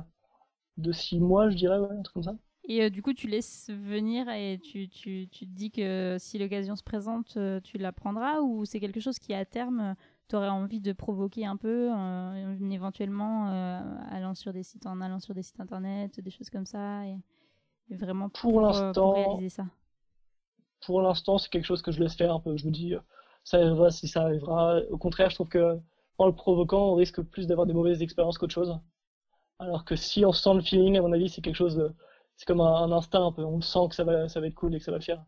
de six mois, je dirais, ouais, un truc comme ça. Et euh, du coup, tu laisses venir et tu, tu, tu te dis que si l'occasion se présente, euh, tu la prendras ou c'est quelque chose qui, à terme, tu aurais envie de provoquer un peu, euh, éventuellement euh, allant sur des sites, en allant sur des sites internet, des choses comme ça, et, et vraiment Pour pour, euh, l'instant- réaliser ça? pour l'instant, c'est quelque chose que je laisse faire un peu. Je me dis, euh, ça arrivera si ça arrivera. Au contraire, je trouve que en le provoquant, on risque plus d'avoir des mauvaises expériences qu'autre chose. Alors que si on sent le feeling, à mon avis, c'est quelque chose de, c'est comme un, un instinct un peu. On sent que ça va, ça va être cool et que ça va le faire.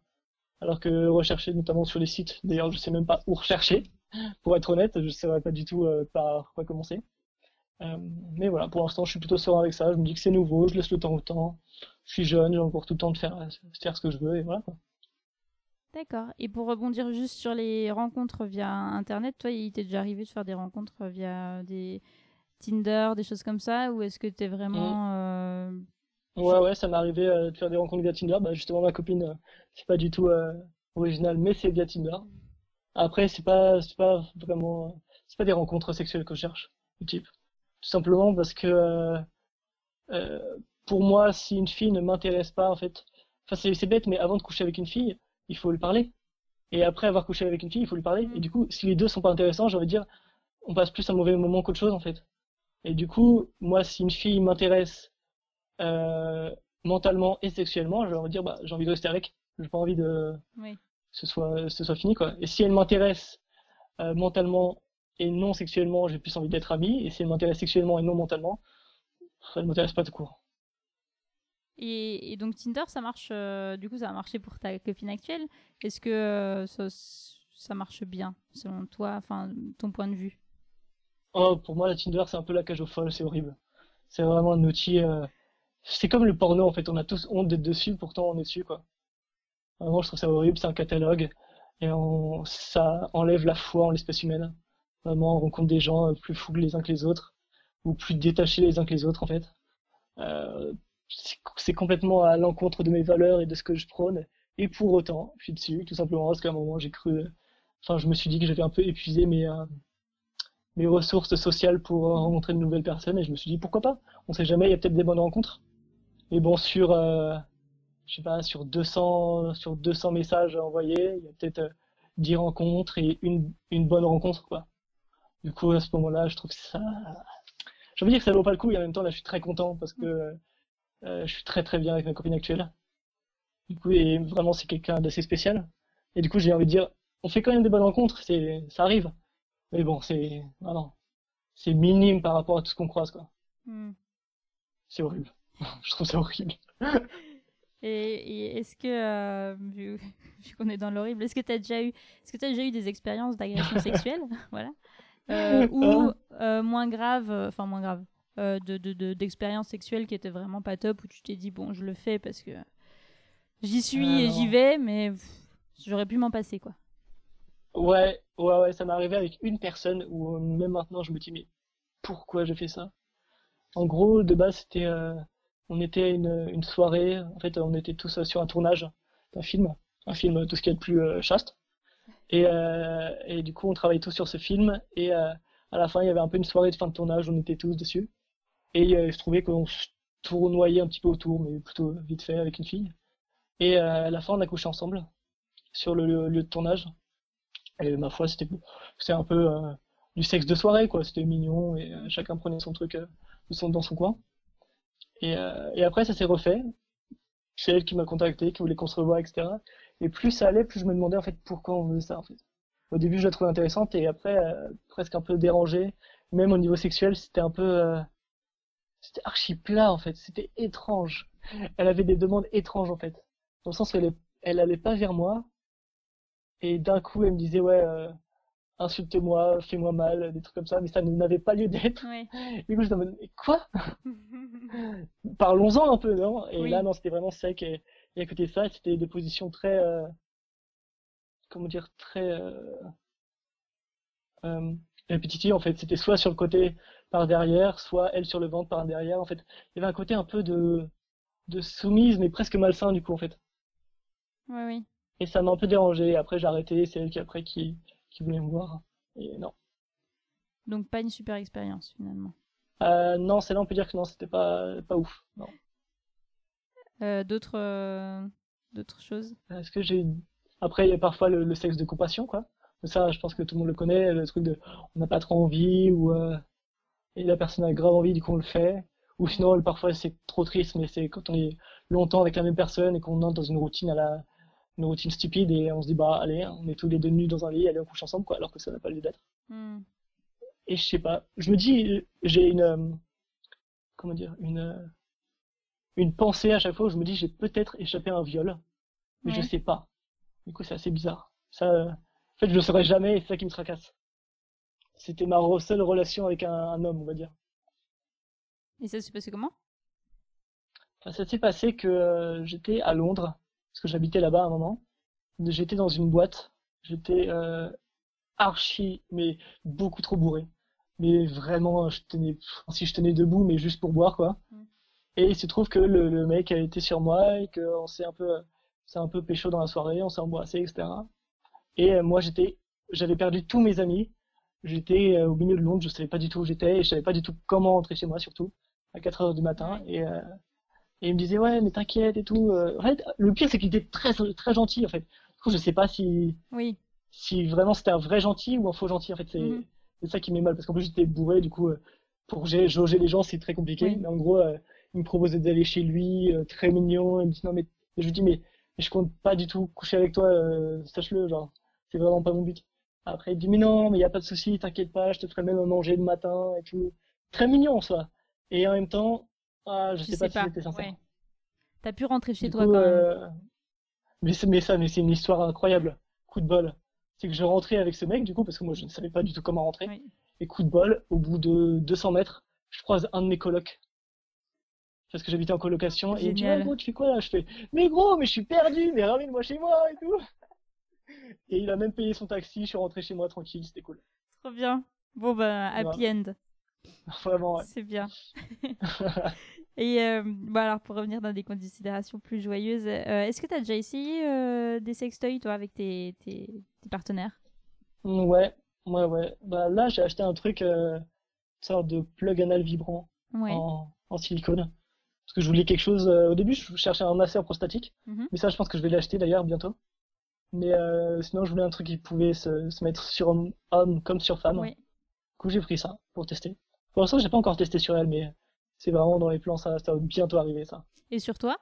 Alors que rechercher, notamment sur les sites, d'ailleurs, je sais même pas où rechercher. Pour être honnête, je saurais pas du tout euh, par quoi commencer. Euh, mais voilà, pour l'instant, je suis plutôt serein avec ça. Je me dis que c'est nouveau, je laisse le temps au temps. Je suis jeune, j'ai encore tout le temps de faire, faire ce que je veux et voilà. quoi. D'accord. Et pour rebondir juste sur les rencontres via Internet, toi, il t'est déjà arrivé de faire des rencontres via des Tinder, des choses comme ça, ou est-ce que t'es vraiment... euh, Ouais, ouais, ça m'est arrivé euh, de faire des rencontres via Tinder. Bah, justement, ma copine, euh, c'est pas du tout euh, original, mais c'est via Tinder. Après, c'est pas, c'est pas vraiment, c'est pas des rencontres sexuelles que je cherche, du type. Tout simplement parce que, euh, euh, pour moi, si une fille ne m'intéresse pas, en fait, enfin, c'est, c'est bête, mais avant de coucher avec une fille, il faut lui parler. Et après avoir couché avec une fille, il faut lui parler. Et du coup, si les deux sont pas intéressants, j'ai envie de dire, on passe plus un mauvais moment qu'autre chose, en fait. Et du coup, moi, si une fille m'intéresse, euh, mentalement et sexuellement, j'ai envie de dire, bah, j'ai envie de rester avec. J'ai pas envie de, Oui. Ce soit, ce soit fini, quoi. Et si elle m'intéresse euh, mentalement et non sexuellement, j'ai plus envie d'être ami. Et si elle m'intéresse sexuellement et non mentalement, elle m'intéresse pas tout court. Et, et donc Tinder, ça marche, euh, du coup, ça a marché pour ta copine actuelle. Est-ce que euh, ça, ça marche bien, selon toi, enfin, ton point de vue? Oh, pour moi, la Tinder, c'est un peu la cage aux folles, c'est horrible. C'est vraiment un outil. euh, C'est comme le porno, en fait. On a tous honte d'être dessus, pourtant on est dessus, quoi. Vraiment, je trouve ça horrible. C'est un catalogue. Et on... ça enlève la foi en l'espèce humaine. Vraiment, on rencontre des gens euh, plus fous les uns que les autres. Ou plus détachés les uns que les autres, en fait. Euh, c'est complètement à l'encontre de mes valeurs et de ce que je prône. Et pour autant, je suis dessus, tout simplement parce qu'à un moment, j'ai cru. Enfin, je me suis dit que j'avais un peu épuisé mes, euh, mes ressources sociales pour euh, rencontrer de nouvelles personnes et je me suis dit pourquoi pas? On sait jamais il y a peut-être des bonnes rencontres mais bon sur euh, je sais pas sur 200 sur 200 messages envoyés il y a peut-être euh, 10 rencontres et une une bonne rencontre quoi du coup à ce moment-là je trouve que ça j'ai envie de dire que ça vaut pas le coup et en même temps là je suis très content parce que euh, je suis très très bien avec ma copine actuelle du coup et vraiment c'est quelqu'un d'assez spécial et du coup j'ai envie de dire on fait quand même des bonnes rencontres c'est ça arrive mais bon, c'est voilà, c'est minime par rapport à tout ce qu'on croise, quoi. Hmm. C'est horrible. <laughs> Je trouve ça horrible. <laughs> Et, et est-ce que, euh, vu, <laughs> vu qu'on est dans l'horrible, est-ce que tu as déjà eu, est-ce que tu déjà eu des expériences d'agression <laughs> sexuelle, voilà, euh, ou euh, moins grave, enfin moins grave, de, de, de- d'expériences sexuelles qui étaient vraiment pas top, où tu t'es dit bon, je le fais parce que j'y suis Ah, et j'y vais, mais j'aurais pu m'en passer quoi. Ouais, ouais, ouais, ça m'est arrivé avec une personne où même maintenant je me dis mais pourquoi j'ai fait ça? En gros, de base, c'était, on était une, une soirée, en fait, on était tous sur un tournage d'un film, un film euh, tout ce qu'il y a de plus euh, chaste. Et, euh, et du coup, on travaillait tous sur ce film et à la fin, il y avait un peu une soirée de fin de tournage, on était tous dessus. Et je trouvais qu'on tournoyait un petit peu autour, mais plutôt vite fait avec une fille. Et à la fin, on a couché ensemble sur le lieu de tournage. Et ma foi, c'était un peu du sexe de soirée, quoi. C'était mignon et chacun prenait son truc dans son coin. Et, euh, et après, ça s'est refait. C'est elle qui m'a contacté, qui voulait qu'on se revoie, etc. Et plus ça allait, plus je me demandais en fait pourquoi on faisait ça, en fait. Au début, je la trouvais intéressante et après, euh, presque un peu dérangée. Même au niveau sexuel, c'était un peu, euh, c'était archi plat, en fait. C'était étrange. Elle avait des demandes étranges, en fait. Dans le sens où elle, elle allait pas vers moi, et d'un coup, elle me disait, ouais, insulte-moi, fais-moi mal, des trucs comme ça, mais ça n'avait pas lieu d'être. Ouais. <laughs> Du coup, je me disais, mais quoi? <laughs> Parlons-en un peu, non? Et Oui. là, non, c'était vraiment sec. Et, et à côté de ça, c'était des positions très, euh, comment dire, très euh, euh, répétitives, en fait. C'était soit sur le côté par derrière, soit elle sur le ventre par derrière. En fait, il y avait un côté un peu de, de soumise, mais presque malsain, du coup, en fait. ouais, oui. Et ça m'a un peu dérangé. Après, j'ai arrêté. C'est elle qui, après, qui, qui voulait me voir. Et non. Donc pas une super expérience finalement. Euh, non, celle-là, on peut dire que non, c'était pas, pas ouf. Non. Euh, d'autres, euh, d'autres choses? Est-ce que j'ai. Après, il y a parfois le, le sexe de compassion, quoi. Ça, je pense que tout le monde le connaît, le truc de on n'a pas trop envie, ou et la personne a grave envie, du coup on le fait. Ou sinon, parfois c'est trop triste, mais c'est quand on est longtemps avec la même personne et qu'on entre dans une routine à la une routine stupide et on se dit bah allez, on est tous les deux nus dans un lit, allez on couche ensemble, quoi, alors que ça n'a pas lieu d'être. Hmm. Et je sais pas, je me dis, j'ai une, euh, comment dire, une, euh, une pensée à chaque fois où je me dis j'ai peut-être échappé à un viol, mais je sais pas. Du coup, c'est assez bizarre. Ça, euh, en fait, je le saurais jamais et c'est ça qui me tracasse. C'était ma seule relation avec un, un homme, on va dire. Et ça s'est passé comment? Ça s'est passé que j'étais à Londres, parce que j'habitais là-bas à un moment. j'étais dans une boîte, j'étais euh, archi, mais beaucoup trop bourré. Mais vraiment, je tenais, si je tenais debout, mais juste pour boire, quoi. Mm. Et il se trouve que le, le mec a été sur moi et qu'on s'est un peu, c'est un peu pécho dans la soirée, on s'est embrassé, etc. Et euh, moi, j'étais, j'avais perdu tous mes amis. J'étais euh, au milieu de Londres, je savais pas du tout où j'étais et je savais pas du tout comment rentrer chez moi, surtout à 4 heures du matin. Et, et il me disait ouais, mais t'inquiète et tout. Euh, En fait, le pire c'est qu'il était très très gentil en fait. Du coup, je sais pas si Oui. si vraiment c'était un vrai gentil ou un faux gentil. En fait, c'est c'est ça qui m'est mal parce qu'en plus j'étais bourré, du coup euh, pour jauger les gens c'est très compliqué. Oui. Mais en gros, euh, il me proposait d'aller chez lui, euh, très mignon. Il me dit non mais je lui dis mais, mais je compte pas du tout coucher avec toi, euh, sache-le, genre c'est vraiment pas mon but. Après il me dit mais non mais y a pas de souci, t'inquiète pas, je te ferai même à manger le matin et tout. Très mignon en soi. Et en même temps, ah, je sais pas si c'était sincère. ouais. T'as pu rentrer chez Du toi coup, quand même. euh, Mais, c'est- mais ça, mais c'est une histoire incroyable. Coup de bol. C'est que je rentrais avec ce mec, du coup, parce que moi, je ne savais pas du tout comment rentrer. Oui. Et coup de bol, au bout de 200 mètres, je croise un de mes colocs. Parce que j'habitais en colocation. Et il me dit, ouais, gros, tu fais quoi là? Je fais, mais gros, mais je suis perdu, mais ramène-moi chez moi et tout. Et il a même payé son taxi, je suis rentré chez moi tranquille, c'était cool. Trop bien. Bon bah happy end. <laughs> Vraiment, ouais. C'est bien. <laughs> <laughs> Et euh, bon, alors pour revenir dans des considérations plus joyeuses, euh, est-ce que tu as déjà essayé euh, des sextoys toi avec tes, tes, tes partenaires? Ouais, ouais, ouais. Bah là, j'ai acheté un truc, euh, une sorte de plug anal vibrant. Ouais. en, en silicone. Parce que je voulais quelque chose. au début, je cherchais un masseur prostatique. Mhm. Mais ça, je pense que je vais l'acheter d'ailleurs bientôt. Mais sinon, je voulais un truc qui pouvait se, se mettre sur homme, homme comme sur femme. Ouais. Du coup, j'ai pris ça pour tester. Pour l'instant, j'ai pas encore testé sur elle, mais c'est vraiment dans les plans, ça, ça va bientôt arriver, ça. Et sur toi?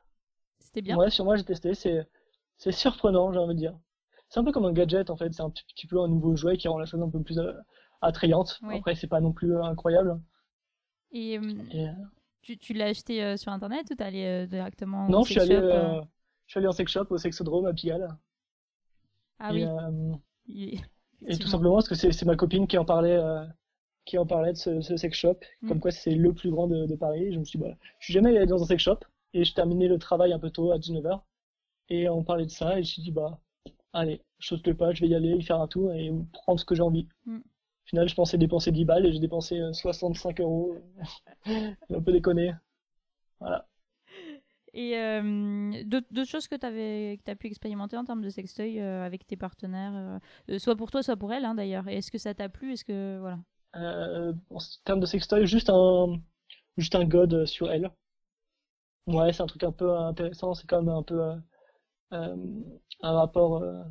C'était bien? Ouais, sur moi, j'ai testé. C'est, c'est surprenant, j'ai envie de dire. C'est un peu comme un gadget, en fait. C'est un petit, petit peu un nouveau jouet qui rend la chose un peu plus euh, attrayante. Après, c'est pas non plus euh, incroyable. Et, euh, Et, tu, tu l'as acheté euh, sur internet ou t'es allé directement Non, je suis sex allé, shop, je suis allé en sex shop, au sexodrome à Pigalle. Ah et, oui. et tout simplement parce que c'est ma copine qui en parlait, qui en parlait de ce, ce sex shop, Mm. comme quoi c'est le plus grand de, de Paris. Je me suis dit, bah, je suis jamais allé dans un sex shop et je terminais le travail un peu tôt à 19h et on parlait de ça et je me suis dit, bah, allez, je saute le pas, je vais y aller, y faire un tour et prendre ce que j'ai envie. Mm. Au final, je pensais dépenser 10 balles et j'ai dépensé euh, 65 euros. J'ai <laughs> un peu déconné. Voilà. Et euh, d'autres choses que tu as pu expérimenter en termes de sextoy euh, avec tes partenaires, euh, euh, soit pour toi, soit pour elle hein, d'ailleurs. Est-ce que ça t'a plu? Est-ce que voilà Euh, en termes de sextoy, juste un, juste un god sur elle. Ouais, c'est un truc un peu intéressant. C'est quand même un peu euh, euh, un rapport euh,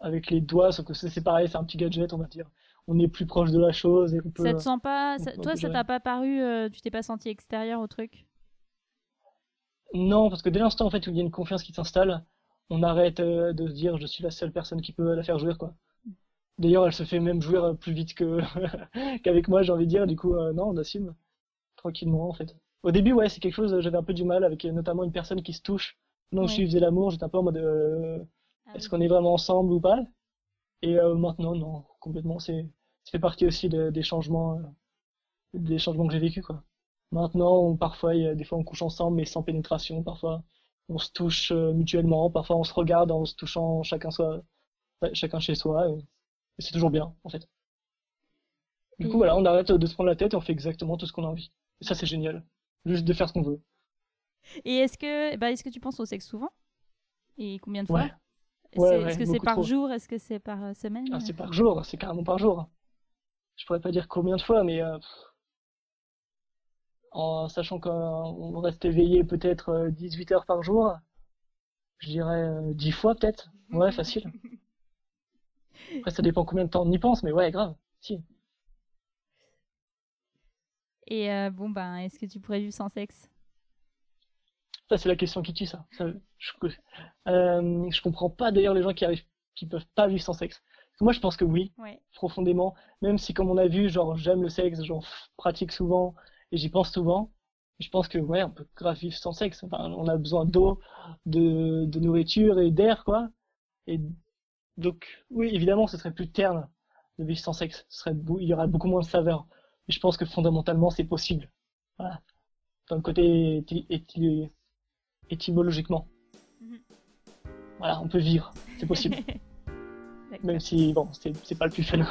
avec les doigts, sauf que c'est pareil, c'est un petit gadget, on va dire. On est plus proche de la chose et on peut. Ça te sent pas ça- Toi, ça t'a pas paru euh, Tu t'es pas senti extérieur au truc? Non, parce que dès l'instant en fait où il y a une confiance qui s'installe, on arrête euh, de se dire je suis la seule personne qui peut la faire jouir quoi. D'ailleurs, elle se fait même jouir euh, plus vite que <laughs> qu'avec moi, j'ai envie de dire. Du coup, euh, non, on assume tranquillement en fait. Au début, ouais, c'est quelque chose, euh, j'avais un peu du mal avec notamment une personne qui se touche. Non, Ouais. je faisais l'amour, j'étais un peu en mode euh, Ah est-ce oui. qu'on est vraiment ensemble ou pas? Et euh, maintenant, non, complètement. C'est, ça fait partie aussi de- des changements, des changements que j'ai vécu quoi. Maintenant, on- parfois, il y a, des fois, on couche ensemble, mais sans pénétration. Parfois, on se touche mutuellement. Parfois, on se regarde en se touchant chacun soi, chacun chez soi. Et, et c'est toujours bien, en fait. Du coup, voilà, on arrête de se prendre la tête et on fait exactement tout ce qu'on a envie. Et ça, c'est génial. Juste de faire ce qu'on veut. Et est-ce que, bah, est-ce que tu penses au sexe souvent? Et combien de fois? Ouais. Est-ce que c'est par trop. jour? Est-ce que c'est par euh, semaine? Ah, c'est par jour, c'est carrément par jour. Je pourrais pas dire combien de fois, mais euh, en sachant qu'on reste éveillé peut-être euh, 18 heures par jour, je dirais euh, 10 fois peut-être. Ouais, facile. <laughs> Après, ça dépend combien de temps on y pense, mais ouais, grave. Si. Et euh, bon, ben, est-ce que tu pourrais vivre sans sexe? Ça, c'est la question qui tue, ça. Ça, je, euh, je comprends pas d'ailleurs les gens qui arrivent, qui peuvent pas vivre sans sexe. Moi, je pense que oui. Ouais. profondément, même si comme on a vu, genre j'aime le sexe, j'en pratique souvent et j'y pense souvent, je pense que ouais, on peut grave vivre sans sexe. Enfin, on a besoin d'eau, de, de nourriture et d'air, quoi. Et donc, oui, évidemment, ce serait plus terne de vivre sans sexe. Ce serait, il y aurait beaucoup moins de saveur. Mais je pense que fondamentalement, c'est possible. Voilà. Le côté étymologiquement. voilà, on peut vivre, c'est possible. <laughs> Même si, bon, c'est pas le plus fun.